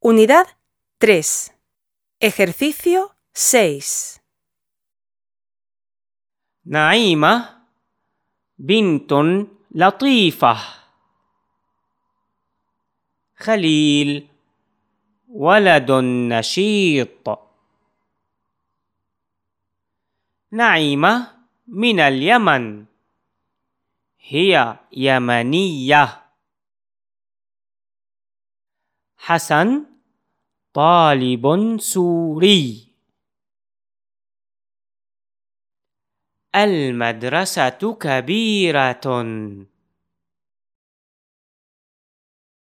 Unidad 3. Ejercicio 6. نعيمة بنت لطيفة خليل ولد نشيط نعيمة من اليمن هي يمنية حسن طالب سوري. المدرسة كبيرة.